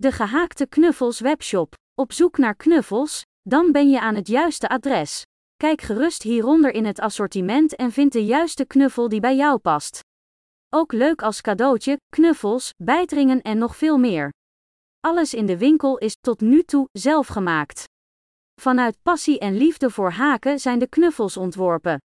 De gehaakte knuffels webshop. Op zoek naar knuffels? Dan ben je aan het juiste adres. Kijk gerust hieronder in het assortiment en vind de juiste knuffel die bij jou past. Ook leuk als cadeautje, knuffels, bijtringen en nog veel meer. Alles in de winkel is tot nu toe zelf gemaakt. Vanuit passie en liefde voor haken zijn de knuffels ontworpen.